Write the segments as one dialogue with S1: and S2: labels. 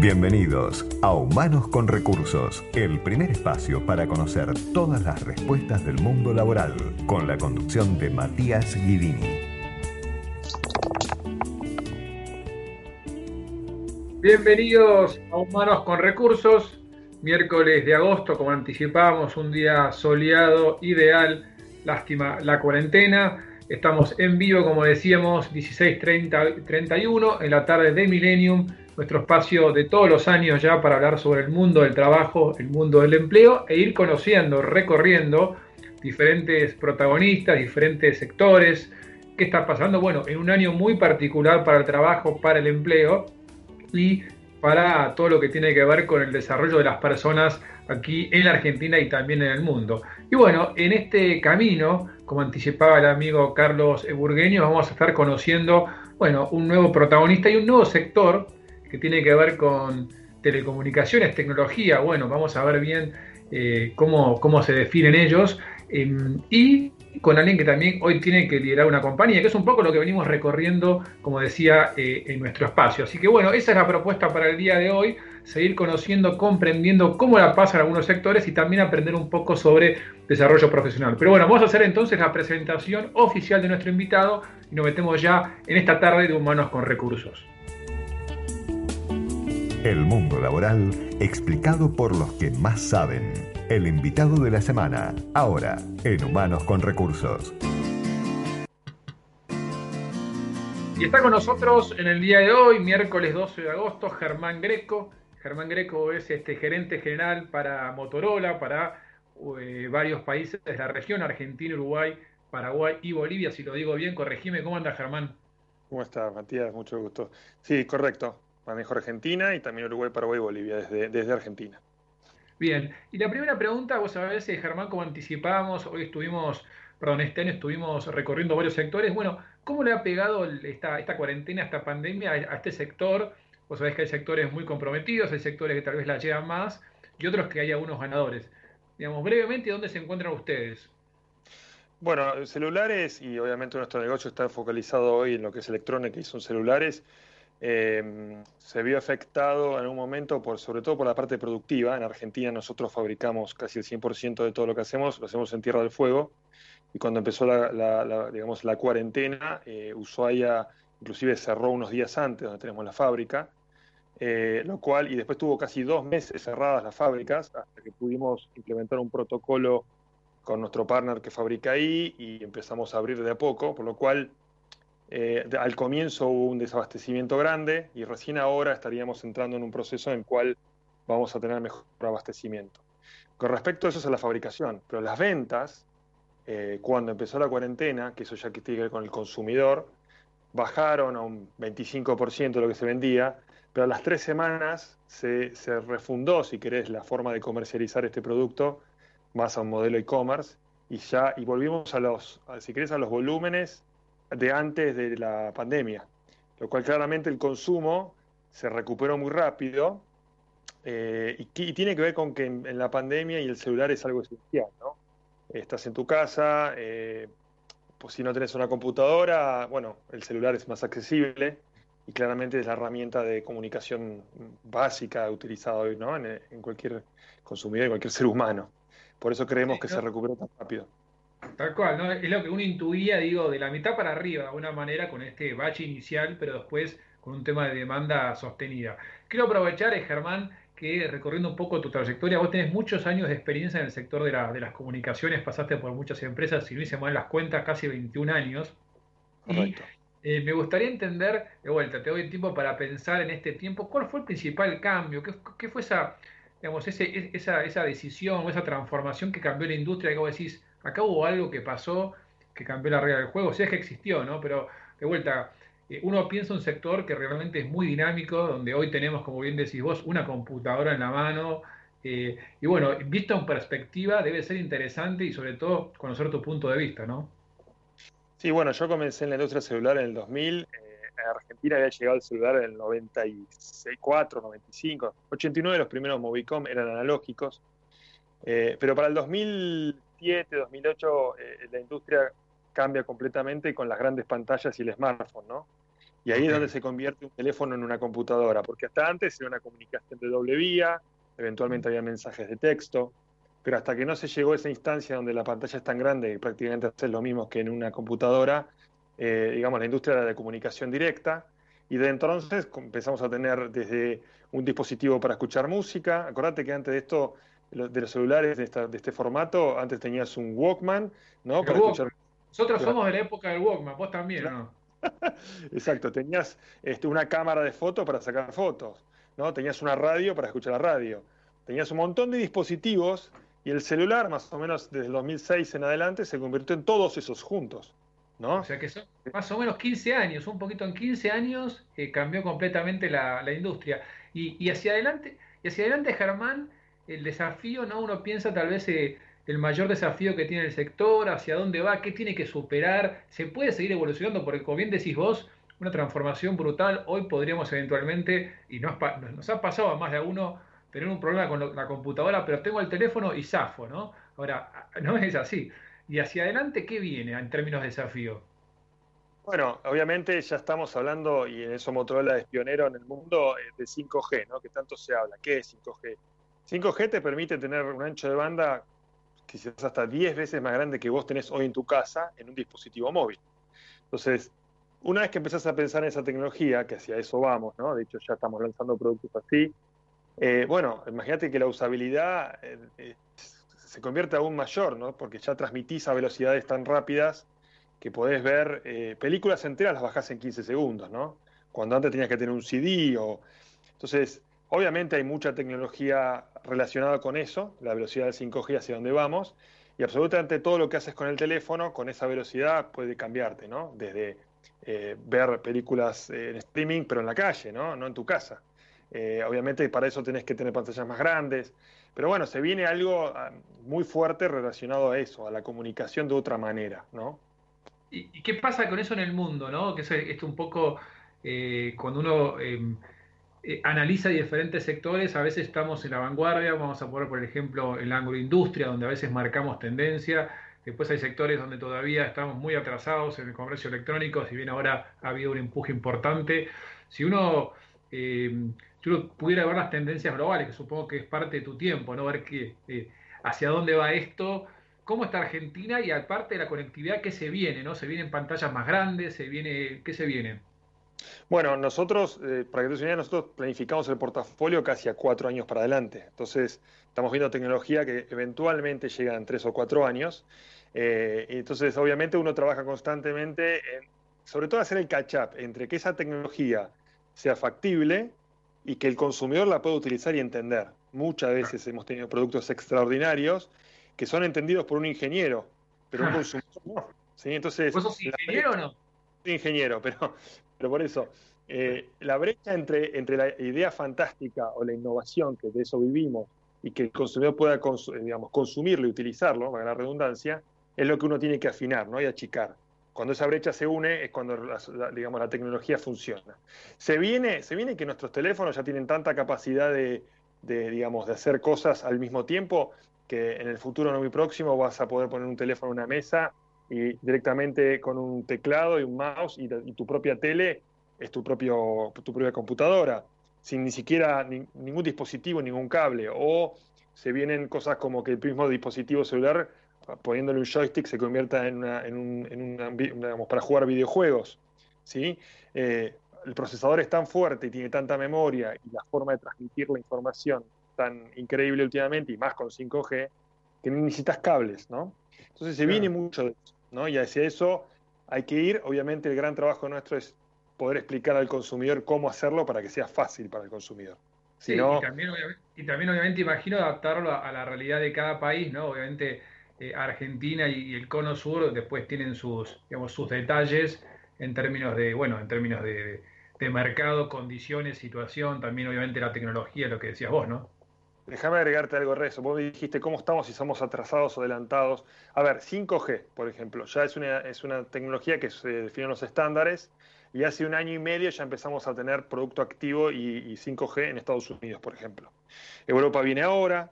S1: Bienvenidos a Humanos con Recursos, el primer espacio para conocer todas las respuestas del mundo laboral, con la conducción de Matías Guidini.
S2: Bienvenidos a Humanos con Recursos, miércoles de agosto, como anticipábamos, un día soleado, ideal, lástima la cuarentena. Estamos en vivo, como decíamos, 16.31 en la tarde de Millennium nuestro espacio de todos los años ya para hablar sobre el mundo del trabajo, el mundo del empleo e ir conociendo, recorriendo diferentes protagonistas, diferentes sectores, qué está pasando, bueno, en un año muy particular para el trabajo, para el empleo y para todo lo que tiene que ver con el desarrollo de las personas aquí en la Argentina y también en el mundo. Y bueno, en este camino, como anticipaba el amigo Carlos Burgueño, vamos a estar conociendo, bueno, un nuevo protagonista y un nuevo sector que tiene que ver con telecomunicaciones, tecnología, bueno, vamos a ver bien eh, cómo, cómo, se definen ellos, em, y con alguien que también hoy tiene que liderar una compañía, que es un poco lo que venimos recorriendo, como decía, eh, en nuestro espacio. Así que bueno, esa es la propuesta para el día de hoy, seguir conociendo, comprendiendo cómo la pasan algunos sectores y también aprender un poco sobre desarrollo profesional. Pero bueno, vamos a hacer entonces la presentación oficial de nuestro invitado y nos metemos ya en esta tarde de Humanos con Recursos.
S1: El mundo laboral explicado por los que más saben. El invitado de la semana, ahora en Humanos con Recursos.
S2: Y está con nosotros en el día de hoy, miércoles 12 de agosto, Germán Greco. Germán Greco es este gerente general para Motorola, para eh, varios países de la región, Argentina, Uruguay, Paraguay y Bolivia. Si lo digo bien, corregime. ¿Cómo anda Germán?
S3: ¿Cómo está, Matías? Mucho gusto. Sí, correcto manejo Argentina y también Uruguay, Paraguay y Bolivia, desde, desde Argentina.
S2: Bien, y la primera pregunta, vos sabés, eh, Germán, como anticipábamos, hoy estuvimos, perdón, este año estuvimos recorriendo varios sectores. Bueno, ¿cómo le ha pegado esta, esta cuarentena, esta pandemia a, este sector? Vos sabés que hay sectores muy comprometidos, hay sectores que tal vez la llevan más y otros que hay algunos ganadores. Digamos, brevemente, ¿dónde se encuentran ustedes?
S3: Bueno, celulares y obviamente nuestro negocio está focalizado hoy en lo que es electrónica y son celulares. Em, se vio afectado en un momento, por, sobre todo por la parte productiva. En Argentina nosotros fabricamos casi el 100% de todo lo que hacemos, lo hacemos en Tierra del Fuego. Y cuando empezó la, digamos, la cuarentena, eh, Ushuaia inclusive cerró unos días antes, donde tenemos la fábrica. Eh, lo cual, y después tuvo casi dos meses cerradas las fábricas, hasta que pudimos implementar un protocolo con nuestro partner que fabrica ahí y empezamos a abrir de a poco, por lo cual eh, al comienzo hubo un desabastecimiento grande y recién ahora estaríamos entrando en un proceso en el cual vamos a tener mejor abastecimiento. Con respecto a eso es a la fabricación, pero las ventas, eh, cuando empezó la cuarentena, que eso ya que tiene que ver con el consumidor, bajaron a un 25% de lo que se vendía, pero a las tres semanas se, refundó, si querés, la forma de comercializar este producto más a un modelo e-commerce y ya y volvimos a los, si querés, a los volúmenes de antes de la pandemia, lo cual claramente el consumo se recuperó muy rápido eh, y, tiene que ver con que en, la pandemia y el celular es algo esencial, ¿no? Estás en tu casa, eh, pues si no tenés una computadora, bueno, el celular es más accesible y claramente es la herramienta de comunicación básica utilizada hoy, ¿no? En, en cualquier consumidor, en cualquier ser humano. Por eso creemos que se recuperó tan rápido.
S2: Tal cual, ¿no? Es lo que uno intuía, digo, de la mitad para arriba, de alguna manera, con este bache inicial, pero después con un tema de demanda sostenida. Quiero aprovechar, eh, Germán, que recorriendo un poco tu trayectoria, vos tenés muchos años de experiencia en el sector de, de las comunicaciones, pasaste por muchas empresas, si no hice mal las cuentas, casi 21 años. Correcto. Y eh, me gustaría entender, de vuelta, te doy tiempo para pensar en este tiempo, ¿cuál fue el principal cambio? ¿Qué, qué fue esa, digamos, ese, esa, esa decisión o esa transformación que cambió la industria que vos decís, acá hubo algo que pasó que cambió la regla del juego, si es que existió, ¿no? Pero de vuelta, eh, uno piensa un sector que realmente es muy dinámico, donde hoy tenemos, como bien decís vos, una computadora en la mano. Eh, y bueno, visto en perspectiva, debe ser interesante y sobre todo conocer tu punto de vista, ¿no?
S3: Sí, bueno, yo comencé en la industria celular en el 2000. Eh, en Argentina había llegado el celular en el 94, 95. 89 los primeros Movicom eran analógicos. pero para el 2000 2008, eh, la industria cambia completamente con las grandes pantallas y el smartphone, ¿no? Y ahí es donde se convierte un teléfono en una computadora, porque hasta antes era una comunicación de doble vía, eventualmente había mensajes de texto, pero hasta que no se llegó a esa instancia donde la pantalla es tan grande y prácticamente haces lo mismo que en una computadora, eh, digamos, la industria de comunicación directa, y de entonces empezamos a tener desde un dispositivo para escuchar música, acordate que antes de esto, de los celulares de, este formato, antes tenías un Walkman, ¿no?
S2: Para escuchar... Nosotros somos de la época del Walkman, vos también, ¿no?
S3: Exacto, tenías este, una cámara de fotos para sacar fotos, ¿no? Tenías una radio para escuchar la radio, tenías un montón de dispositivos y el celular, más o menos desde el 2006 en adelante, se convirtió en todos esos juntos. ¿no?
S2: O sea que son más o menos 15 años, un poquito en 15 años eh, cambió completamente la, industria. Y, hacia adelante, y hacia adelante, Germán, el desafío, ¿no? Uno piensa tal vez eh, el mayor desafío que tiene el sector, hacia dónde va, qué tiene que superar, se puede seguir evolucionando, porque como bien decís vos, una transformación brutal, hoy podríamos eventualmente, y nos, nos ha pasado a más de uno, tener un problema con la computadora, pero tengo el teléfono y zafo, ¿no? Ahora, no es así. ¿Y hacia adelante qué viene en términos de desafío?
S3: Bueno, obviamente ya estamos hablando, y en eso Motorola es pionero en el mundo, eh, de 5G, ¿no? Que tanto se habla. ¿Qué es 5G? 5G te permite tener un ancho de banda quizás hasta 10 veces más grande que vos tenés hoy en tu casa en un dispositivo móvil. Entonces, una vez que empezás a pensar en esa tecnología, que hacia eso vamos, ¿no? De hecho, ya estamos lanzando productos así, eh, bueno, imagínate que la usabilidad eh, se convierte aún mayor, ¿no? Porque ya transmitís a velocidades tan rápidas que podés ver eh, películas enteras, las bajás en 15 segundos, ¿no? Cuando antes tenías que tener un CD o... Entonces, obviamente hay mucha tecnología relacionada con eso, la velocidad del 5G hacia donde vamos, y absolutamente todo lo que haces con el teléfono, con esa velocidad, puede cambiarte, ¿no? Desde ver películas en streaming, pero en la calle, ¿no? No en tu casa. Eh, obviamente para eso tenés que tener pantallas más grandes. Pero bueno, se viene algo ah, muy fuerte relacionado a eso, a la comunicación de otra manera, ¿no?
S2: ¿Y, qué pasa con eso en el mundo, no? Que es un poco eh, cuando uno em, eh, analiza diferentes sectores, a veces estamos en la vanguardia, vamos a poner por ejemplo en la agroindustria, donde a veces marcamos tendencia, después hay sectores donde todavía estamos muy atrasados en el comercio electrónico, si bien ahora ha habido un empuje importante. Si uno yo pudiera ver las tendencias globales, que supongo que es parte de tu tiempo, ¿no? Ver qué, eh, hacia dónde va esto, cómo está Argentina y aparte de la conectividad, ¿qué se viene, ¿no? ¿Se vienen pantallas más grandes? ¿Se viene, ¿Qué se viene?
S3: Bueno, nosotros, eh, para que te una nosotros planificamos el portafolio casi a cuatro años para adelante. Entonces, estamos viendo tecnología que eventualmente llega en tres o cuatro años. Eh, entonces, obviamente, uno trabaja constantemente en, sobre todo, hacer el catch-up entre que esa tecnología sea factible y que el consumidor la pueda utilizar y entender. Muchas veces hemos tenido productos extraordinarios que son entendidos por un ingeniero, pero un consumidor no. ¿sí? Entonces,
S2: ¿Vos sos ingeniero o no?
S3: Soy ingeniero, pero, pero por eso, eh, la brecha entre, entre la idea fantástica o la innovación, que de eso vivimos, y que el consumidor pueda digamos, consumirlo y utilizarlo, para la redundancia, es lo que uno tiene que afinar ¿no? y achicar. Cuando esa brecha se une es cuando la, digamos, la tecnología funciona. Se viene, se viene que nuestros teléfonos ya tienen tanta capacidad de, digamos, de hacer cosas al mismo tiempo que en el futuro no muy próximo vas a poder poner un teléfono en una mesa y directamente con un teclado y un mouse y, tu propia tele es tu, propio, tu propia computadora, sin ni siquiera ningún dispositivo, ningún cable. O se vienen cosas como que el mismo dispositivo celular poniéndole un joystick se convierta en, un, para jugar videojuegos. ¿sí? Eh, el procesador es tan fuerte y tiene tanta memoria y la forma de transmitir la información tan increíble últimamente y más con 5G que necesitas cables, ¿no? Entonces se viene mucho de eso, ¿no? Y hacia eso hay que ir. Obviamente el gran trabajo nuestro es poder explicar al consumidor cómo hacerlo para que sea fácil para el consumidor.
S2: sí, y, también, y, también, obviamente imagino adaptarlo a, a, la realidad de cada país, ¿no? Obviamente eh, Argentina y, el Cono Sur después tienen sus, digamos, sus detalles en términos de, bueno, en términos de, mercado, condiciones, situación, también obviamente la tecnología, lo que decías vos, ¿no?
S3: Déjame agregarte algo, Rezo. Vos dijiste cómo estamos, si somos atrasados o adelantados. A ver, 5G, por ejemplo, ya es una, es una tecnología que se define los estándares y hace un año y medio ya empezamos a tener producto activo y, y 5G en Estados Unidos, por ejemplo. Europa viene ahora,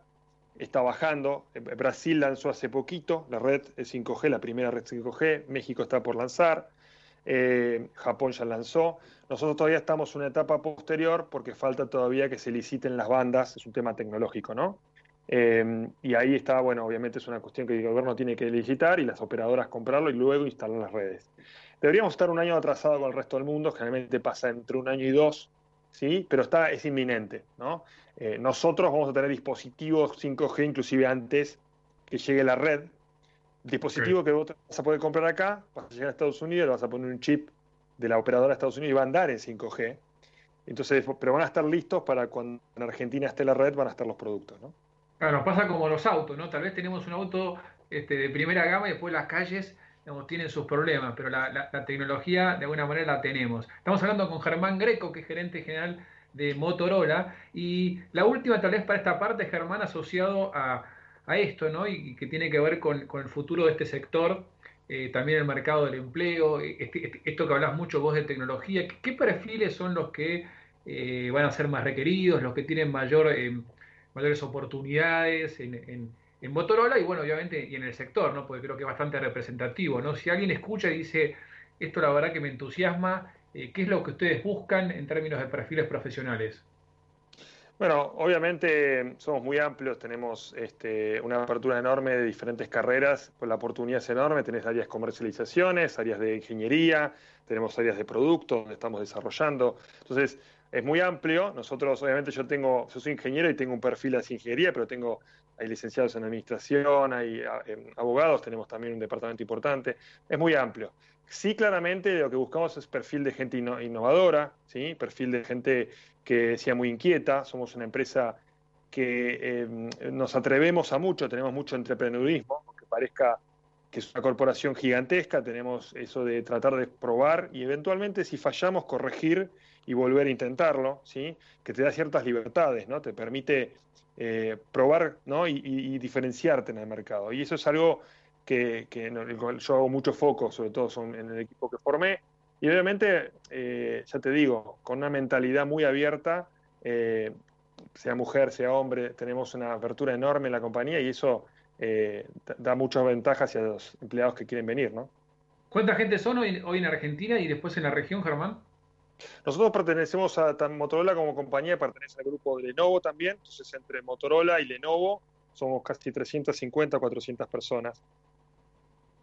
S3: está bajando. Eh, Brasil lanzó hace poquito la red 5G, la primera red 5G. México está por lanzar. Eh, Japón ya lanzó. Nosotros todavía estamos en una etapa posterior porque falta todavía que se liciten las bandas, es un tema tecnológico, ¿no? Eh, y ahí está, bueno, obviamente es una cuestión que el gobierno tiene que licitar y las operadoras comprarlo y luego instalar las redes. Deberíamos estar un año atrasado con el resto del mundo, generalmente pasa entre un año y dos, ¿sí? Pero está, es inminente, ¿no? Eh, nosotros vamos a tener dispositivos 5G inclusive antes que llegue la red. Dispositivo que vos vas a poder comprar acá, vas a llegar a Estados Unidos, vas a poner un chip de la operadora de Estados Unidos y va a andar en 5G. Entonces, pero van a estar listos para cuando en Argentina esté la red, van a estar los productos, ¿no?
S2: Claro, pasa como los autos, ¿no? Tal vez tenemos un auto este, de primera gama y después las calles digamos, tienen sus problemas, pero la, la, tecnología de alguna manera la tenemos. Estamos hablando con Germán Greco, que es gerente general de Motorola, y la última tal vez para esta parte, Germán, asociado a, a esto, ¿no? Y, que tiene que ver con, con, el futuro de este sector, eh, también el mercado del empleo, este, este, esto que hablas mucho vos de tecnología, ¿qué, perfiles son los que eh, van a ser más requeridos, los que tienen mayor... Eh, mayores oportunidades en, Motorola y bueno, obviamente y en el sector, ¿no? Porque creo que es bastante representativo, ¿no? Si alguien escucha y dice, esto la verdad que me entusiasma, eh, ¿qué es lo que ustedes buscan en términos de perfiles profesionales?
S3: Bueno, obviamente somos muy amplios, tenemos este, una apertura enorme de diferentes carreras, pues la oportunidad es enorme, tenés áreas de comercializaciones, áreas de ingeniería, tenemos áreas de productos donde estamos desarrollando. Entonces, es muy amplio. Nosotros, obviamente, yo tengo, yo soy ingeniero y tengo un perfil de ingeniería, pero tengo, hay licenciados en administración, hay abogados, tenemos también un departamento importante. Es muy amplio. Sí, claramente lo que buscamos es perfil de gente innovadora, ¿sí? perfil de gente que sea muy inquieta. Somos una empresa que em, nos atrevemos a mucho, tenemos mucho emprendedurismo, aunque parezca que es una corporación gigantesca, tenemos eso de tratar de probar y eventualmente si fallamos corregir y volver a intentarlo, ¿sí? que te da ciertas libertades, ¿no? te permite eh, probar ¿no? Y, diferenciarte en el mercado. Y eso es algo que, yo hago mucho foco, sobre todo son en el equipo que formé, y obviamente, eh, ya te digo, con una mentalidad muy abierta, eh, sea mujer, sea hombre, tenemos una apertura enorme en la compañía y eso da muchas ventajas a los empleados que quieren venir, ¿no?
S2: ¿Cuánta gente son hoy, hoy en Argentina y después en la región, Germán?
S3: Nosotros pertenecemos a Motorola como compañía, pertenece al grupo de Lenovo también, entonces entre Motorola y Lenovo somos casi 350, 400 personas.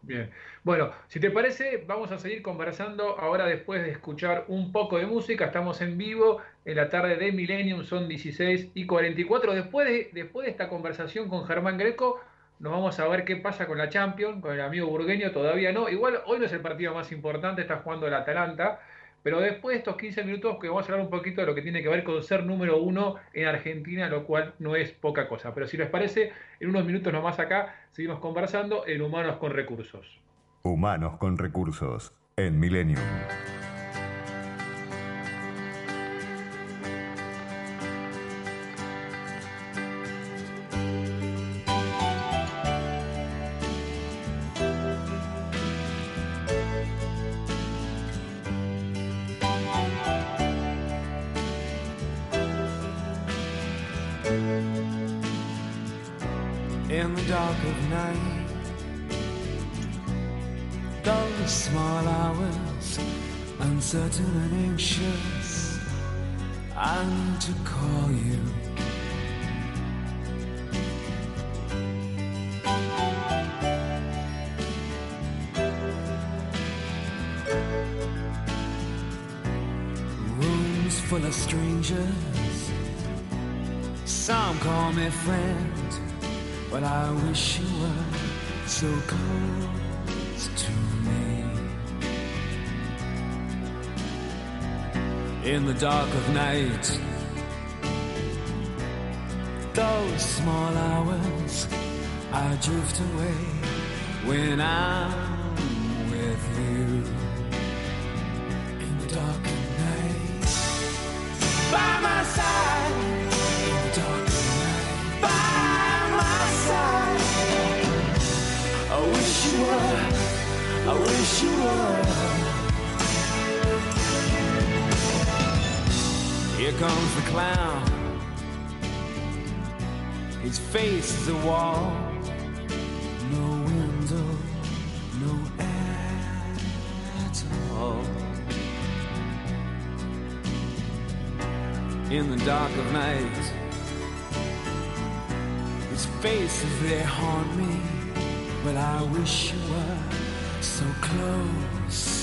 S2: Bien, bueno, si te parece, vamos a seguir conversando ahora después de escuchar un poco de música. Estamos en vivo en la tarde de Millennium, son 16 y 44. Después de, después de esta conversación con Germán Greco, nos vamos a ver qué pasa con la Champions, con el amigo burgueño, todavía no. Igual hoy no es el partido más importante, está jugando el Atalanta. Pero después de estos 15 minutos que vamos a hablar un poquito de lo que tiene que ver con ser número uno en Argentina, lo cual no es poca cosa. Pero si les parece, en unos minutos nomás acá seguimos conversando en Humanos con Recursos.
S1: Humanos con Recursos, en Millennium. And to call you. Rooms full of strangers, some call me friend, but I wish you were so close to me. In the dark of night. Those small hours I drift away when I'm with you. In the dark of night, by my side. In the dark of night, by my side. I wish you were. I wish you were. Here comes the clown. His face is a wall. No window, no air at all. In the dark of night, his faces they haunt me, but I wish you were so close.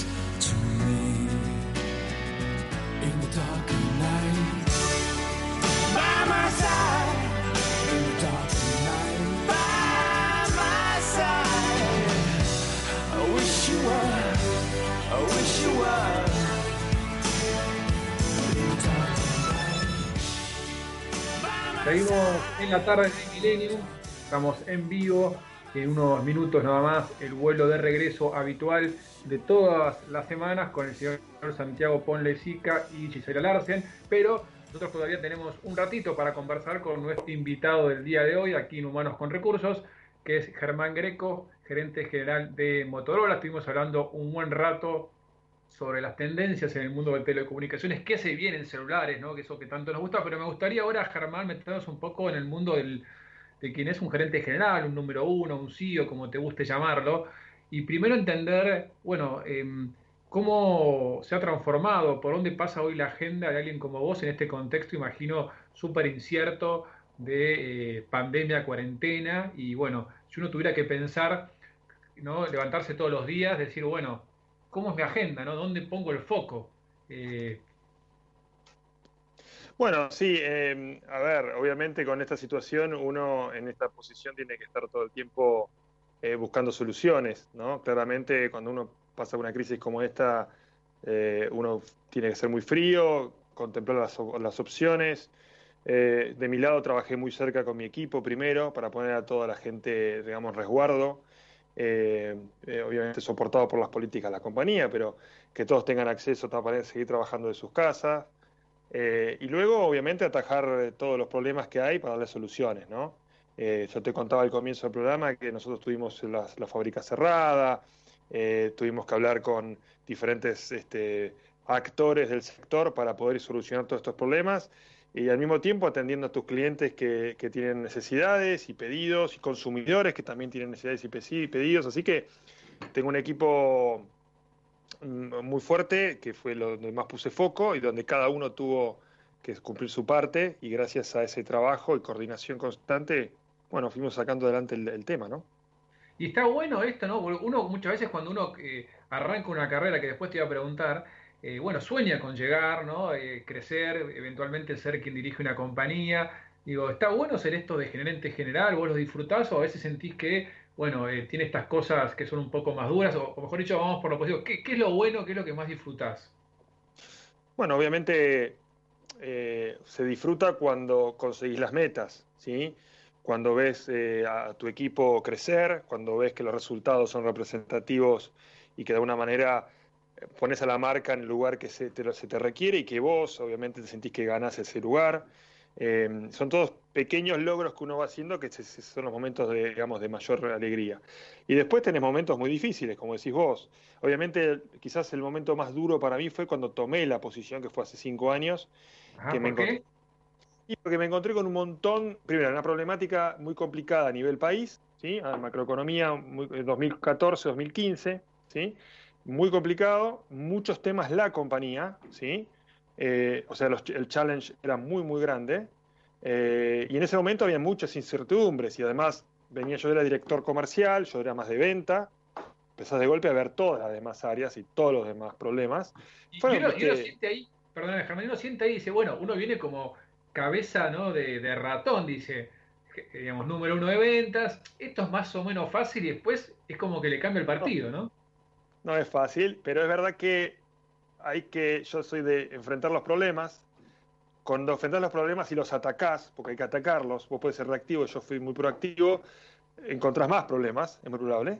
S2: Seguimos en la tarde de Millennium, estamos en vivo, en unos minutos nada más, el vuelo de regreso habitual de todas las semanas con el señor Santiago Ponlecica y Gisela Larsen, pero nosotros todavía tenemos un ratito para conversar con nuestro invitado del día de hoy, aquí en Humanos con Recursos, que es Germán Greco, gerente general de Motorola. Estuvimos hablando un buen rato sobre las tendencias en el mundo de telecomunicaciones, qué se viene en celulares, ¿no? que eso que tanto nos gusta, pero me gustaría ahora, Germán, meternos un poco en el mundo del, de quien es un gerente general, un número uno, un CEO, como te guste llamarlo, y primero entender, bueno, em, cómo se ha transformado, por dónde pasa hoy la agenda de alguien como vos en este contexto, imagino, súper incierto de eh, pandemia, cuarentena, y bueno, si uno tuviera que pensar, ¿no? levantarse todos los días, decir, bueno, ¿cómo es mi agenda? ¿no? ¿Dónde pongo el foco? Eh,
S3: Bueno, sí, eh, a ver, obviamente con esta situación uno en esta posición tiene que estar todo el tiempo eh, buscando soluciones, ¿no? Claramente cuando uno pasa una crisis como esta, eh, uno tiene que ser muy frío, contemplar las, las opciones. De mi lado trabajé muy cerca con mi equipo primero para poner a toda la gente, digamos, resguardo. Eh, eh, obviamente soportado por las políticas de la compañía, pero que todos tengan acceso para seguir trabajando de sus casas. Eh, y luego, obviamente, atajar todos los problemas que hay para darle soluciones, ¿no? Yo te contaba al comienzo del programa que nosotros tuvimos las- la fábrica cerrada, tuvimos que hablar con diferentes este, actores del sector para poder solucionar todos estos problemas y al mismo tiempo atendiendo a tus clientes que, que tienen necesidades y pedidos y consumidores que también tienen necesidades y pe- y pedidos. Así que tengo un equipo mm, muy fuerte, que fue lo donde más puse foco y donde cada uno tuvo que cumplir su parte y gracias a ese trabajo y coordinación constante, bueno, fuimos sacando adelante el, tema, ¿no?
S2: Y está bueno esto, ¿no? Uno muchas veces cuando uno eh, arranca una carrera, que después te iba a preguntar, eh, bueno, sueña con llegar, ¿no? Eh, crecer, eventualmente ser quien dirige una compañía. Digo, ¿está bueno ser esto de general? ¿Vos lo disfrutás o a veces sentís que, bueno, eh, tiene estas cosas que son un poco más duras? O, mejor dicho, vamos por lo positivo. ¿Qué, qué es lo bueno? ¿Qué es lo que más disfrutás?
S3: Bueno, obviamente se disfruta cuando conseguís las metas, ¿sí? Cuando ves a tu equipo crecer, cuando ves que los resultados son representativos y que de alguna manera pones a la marca en el lugar que se te, se te requiere y que vos obviamente te sentís que ganás ese lugar. Eh, son todos pequeños logros que uno va haciendo que se- se- son los momentos de, digamos, de mayor alegría. Y después tenés momentos muy difíciles, como decís vos. Obviamente, quizás el momento más duro para mí fue cuando tomé la posición, que fue hace cinco años,
S2: Ajá,
S3: que me
S2: ¿por qué?
S3: encontré, y porque me encontré con un montón, primero, una problemática muy complicada a nivel país, ¿sí? A macroeconomía muy- eh, 2014-2015, ¿sí? Muy complicado, muchos temas la compañía, ¿sí? Eh, o sea, los- el challenge era muy, muy grande. eh, y en ese momento había muchas incertidumbres y además venía yo era director comercial, yo era más de venta. Empezás de golpe a ver todas las demás áreas y todos los demás problemas.
S2: Y, uno, siente ahí, perdón, Germán, uno siente ahí y dice, bueno, uno viene como cabeza, ¿no? de, de ratón, dice, digamos, número uno de ventas, esto es más o menos fácil y después es como que le cambia el partido, ¿no?
S3: No es fácil, pero es verdad que hay que, yo soy de enfrentar los problemas. Cuando enfrentás los problemas y los atacás, porque hay que atacarlos, vos puedes ser reactivo, yo fui muy proactivo, encontrás más problemas, es muy probable.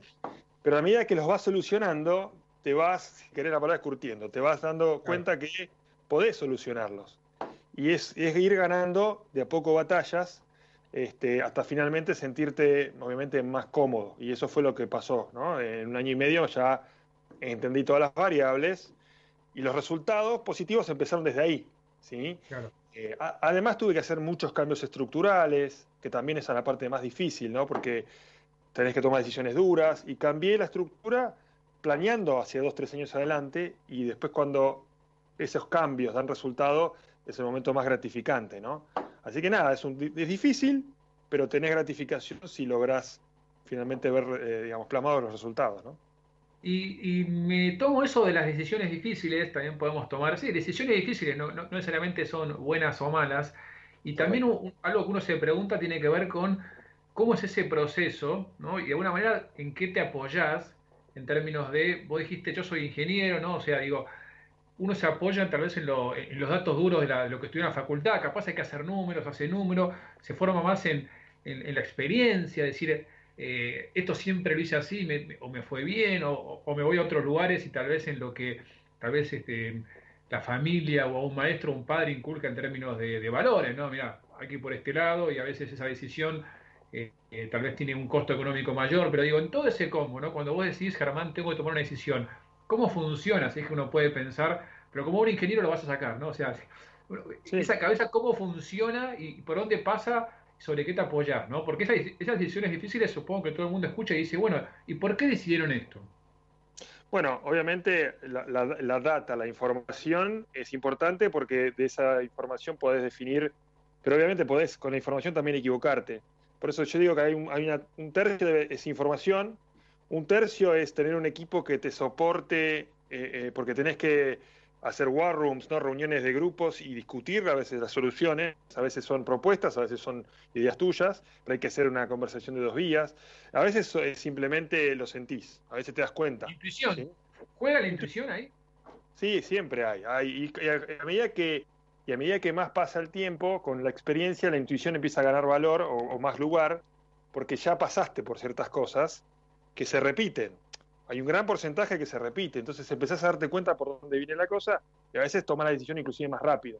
S3: Pero a medida que los vas solucionando, te vas, si querés la palabra, curtiendo, te vas dando cuenta que podés solucionarlos. Y es, es ir ganando de a poco batallas este, hasta finalmente sentirte, obviamente, más cómodo. Y eso fue lo que pasó, ¿no? En un año y medio ya entendí todas las variables y los resultados positivos empezaron desde ahí, ¿sí?
S2: Claro.
S3: Eh, a- además tuve que hacer muchos cambios estructurales, que también es la parte más difícil, ¿no? Porque tenés que tomar decisiones duras y cambié la estructura planeando hacia dos, tres años adelante y después cuando esos cambios dan resultado, es el momento más gratificante, ¿no? Así que nada, es, un, es difícil, pero tenés gratificación si lográs finalmente ver, eh, digamos, plamados los resultados, ¿no?
S2: Y, y, me tomo eso de las decisiones difíciles, también podemos tomar, sí, decisiones difíciles, no, no, no necesariamente son buenas o malas, y también un, algo que uno se pregunta tiene que ver con cómo es ese proceso, ¿no? Y de alguna manera, ¿en qué te apoyás en términos de, vos dijiste, yo soy ingeniero, ¿no? O sea, digo, uno se apoya tal vez en, lo, en los datos duros de, la, de, lo que estudió en la facultad, capaz hay que hacer números, hace números, se forma más en, en, en la experiencia, decir, eh, esto siempre lo hice así, me, o me fue bien, o, o, me voy a otros lugares y tal vez en lo que tal vez este, la familia o un maestro o un padre inculca en términos de, de valores, ¿no? Mira, ir por este lado y a veces esa decisión eh, eh, tal vez tiene un costo económico mayor, pero digo, en todo ese combo, ¿no? Cuando vos decís, Germán, tengo que tomar una decisión, ¿cómo funciona? Si es que uno puede pensar, pero como un ingeniero lo vas a sacar, ¿no? O sea, sí. esa cabeza, ¿cómo funciona y por dónde pasa? Sobre qué te apoyar, ¿no? Porque esas, decisiones difíciles supongo que todo el mundo escucha y dice, bueno, ¿y por qué decidieron esto?
S3: Bueno, obviamente la, data, la información es importante porque de esa información podés definir, pero obviamente podés con la información también equivocarte. Por eso yo digo que hay un tercio de, es información, un tercio es tener un equipo que te soporte, eh, eh, porque tenés que hacer war rooms, ¿no? reuniones de grupos y discutir a veces las soluciones, a veces son propuestas, a veces son ideas tuyas, pero hay que hacer una conversación de dos vías, a veces simplemente lo sentís, a veces te das cuenta.
S2: Intuición. ¿sí? ¿Juega la intuición ahí?
S3: Sí, siempre hay. hay y, a, a, medida que, y a medida que más pasa el tiempo, con la experiencia, la intuición empieza a ganar valor o, o más lugar, porque ya pasaste por ciertas cosas que se repiten hay un gran porcentaje que se repite, entonces empezás a darte cuenta por dónde viene la cosa y a veces tomar la decisión inclusive más rápido.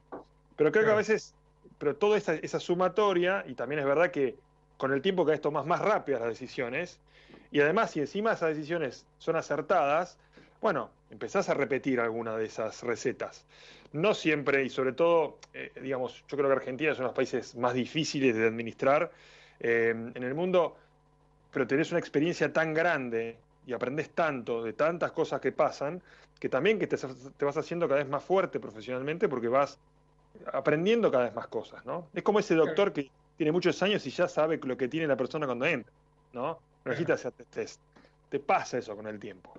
S3: Pero creo que a veces, pero toda esa, esa, sumatoria, y también es verdad que con el tiempo cada vez tomas más rápidas las decisiones, y además si encima esas decisiones son acertadas, bueno, empezás a repetir alguna de esas recetas. No siempre, y sobre todo, eh, digamos, yo creo que Argentina es uno de los países más difíciles de administrar eh, en el mundo, pero tenés una experiencia tan grande y aprendes tanto de tantas cosas que pasan, que también que te, te, vas haciendo cada vez más fuerte profesionalmente porque vas aprendiendo cada vez más cosas, ¿no? Es como ese doctor que tiene muchos años y ya sabe lo que tiene la persona cuando entra, ¿no? No necesitas hacer test. Te pasa eso con el tiempo.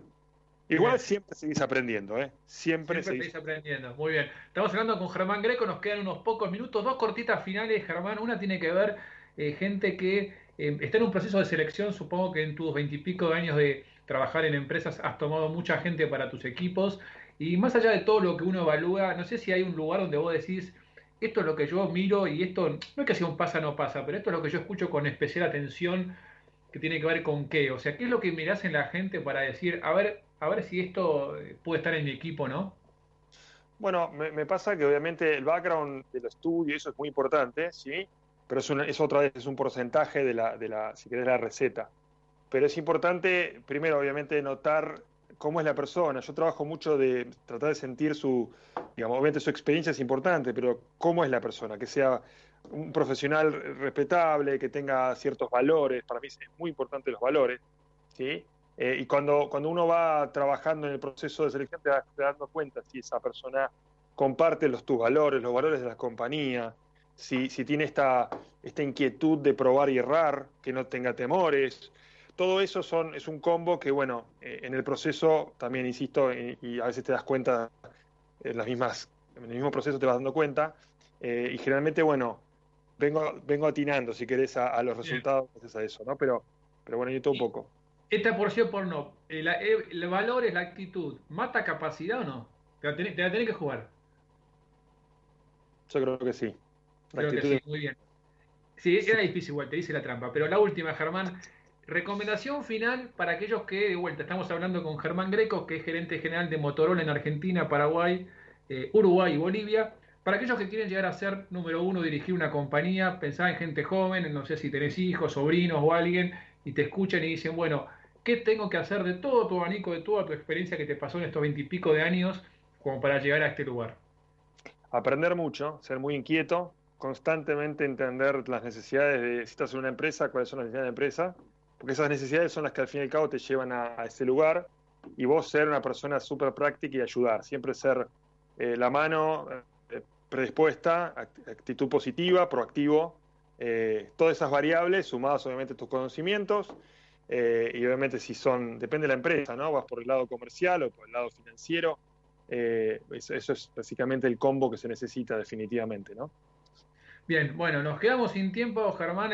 S3: Igual siempre seguís aprendiendo, ¿eh? Siempre,
S2: siempre seguís... seguís aprendiendo. Muy bien. Estamos hablando con Germán Greco, nos quedan unos pocos minutos, dos cortitas finales, Germán. Una tiene que ver eh, gente que eh, está en un proceso de selección, supongo que en tus veintipico de años de, trabajar en empresas, has tomado mucha gente para tus equipos y más allá de todo lo que uno evalúa, no sé si hay un lugar donde vos decís, esto es lo que yo miro y esto no es que sea un pasa no pasa, pero esto es lo que yo escucho con especial atención que tiene que ver con qué, o sea, qué es lo que mirás en la gente para decir, a ver, a ver si esto puede estar en mi equipo, ¿no?
S3: Bueno, me, me pasa que obviamente el background del estudio, eso es muy importante, ¿sí? Pero es, una, es otra vez, es un porcentaje de la, de la, si querés, la receta pero es importante, primero, obviamente, notar cómo es la persona. Yo trabajo mucho de tratar de sentir su, digamos, obviamente su experiencia es importante, pero cómo es la persona, que sea un profesional respetable, que tenga ciertos valores, para mí es muy importante los valores, ¿sí? Eh, y cuando, cuando uno va trabajando en el proceso de selección te vas dando cuenta si esa persona comparte los, tus valores, los valores de la compañía, si, si tiene esta, esta inquietud de probar y errar, que no tenga temores, todo eso son, es un combo que, bueno, eh, en el proceso también, insisto, y, y, a veces te das cuenta, en, las mismas, en el mismo proceso te vas dando cuenta, eh, y generalmente, bueno, vengo, vengo atinando, si querés, a, a los resultados gracias a eso, ¿no? Pero, pero bueno, yo todo un poco.
S2: Esta porción por no, el, el, valor es la actitud, ¿mata capacidad o no? Te la tenés, te la tenés que jugar.
S3: Yo creo que sí.
S2: La creo actitud que sí, muy bien. Sí, era difícil igual, te dice la trampa, pero la última, Germán, Recomendación final para aquellos que, de vuelta, estamos hablando con Germán Greco, que es gerente general de Motorola en Argentina, Paraguay, eh, Uruguay y Bolivia. Para aquellos que quieren llegar a ser número uno, dirigir una compañía, pensá en gente joven, no sé si tenés hijos, sobrinos o alguien, y te escuchan y dicen, bueno, ¿qué tengo que hacer de todo tu abanico, de toda tu experiencia que te pasó en estos veintipico de años, como para llegar a este lugar?
S3: Aprender mucho, ser muy inquieto, constantemente entender las necesidades de, si estás en una empresa, cuáles son las necesidades de la empresa, porque esas necesidades son las que al fin y al cabo te llevan a, ese lugar y vos ser una persona súper práctica y ayudar, siempre ser eh, la mano, eh, predispuesta, actitud positiva, proactivo, eh, todas esas variables sumadas obviamente a tus conocimientos eh, y obviamente si son, depende de la empresa, ¿no? Vas por el lado comercial o por el lado financiero, eso, eso, es básicamente el combo que se necesita definitivamente, ¿no?
S2: Bien, bueno, nos quedamos sin tiempo, Germán.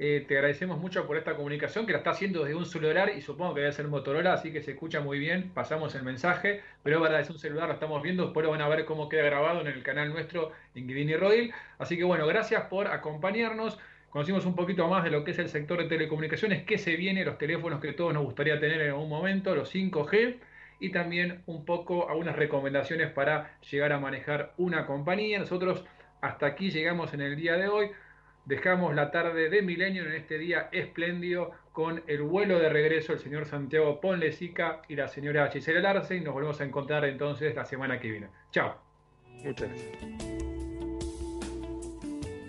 S2: Eh, te agradecemos mucho por esta comunicación que la está haciendo desde un celular y supongo que debe ser Motorola, así que se escucha muy bien. Pasamos el mensaje, pero verdad, es un celular, lo estamos viendo. Después van a ver cómo queda grabado en el canal nuestro en Guidini Rodil. Así que bueno, gracias por acompañarnos. Conocimos un poquito más de lo que es el sector de telecomunicaciones, qué se viene, los teléfonos que todos nos gustaría tener en algún momento, los 5G y también un poco algunas recomendaciones para llegar a manejar una compañía. Nosotros hasta aquí llegamos en el día de hoy. Dejamos la tarde de Milenio en este día espléndido con el vuelo de regreso el señor Santiago Ponlesica y la señora Gisela Larce y nos volvemos a encontrar entonces la semana que viene. Chao.
S3: Muchas gracias.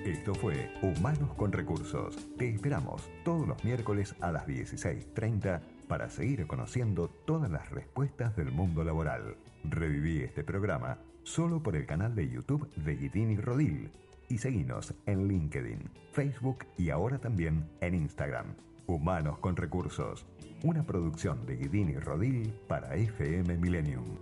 S4: Esto fue Humanos con Recursos. Te esperamos todos los miércoles a las 16.30 para seguir conociendo todas las respuestas del mundo laboral. Reviví este programa solo por el canal de YouTube de Guidini Rodil y seguinos en LinkedIn, Facebook y ahora también en Instagram. Humanos con Recursos, una producción de Guidini Rodil para FM Millennium.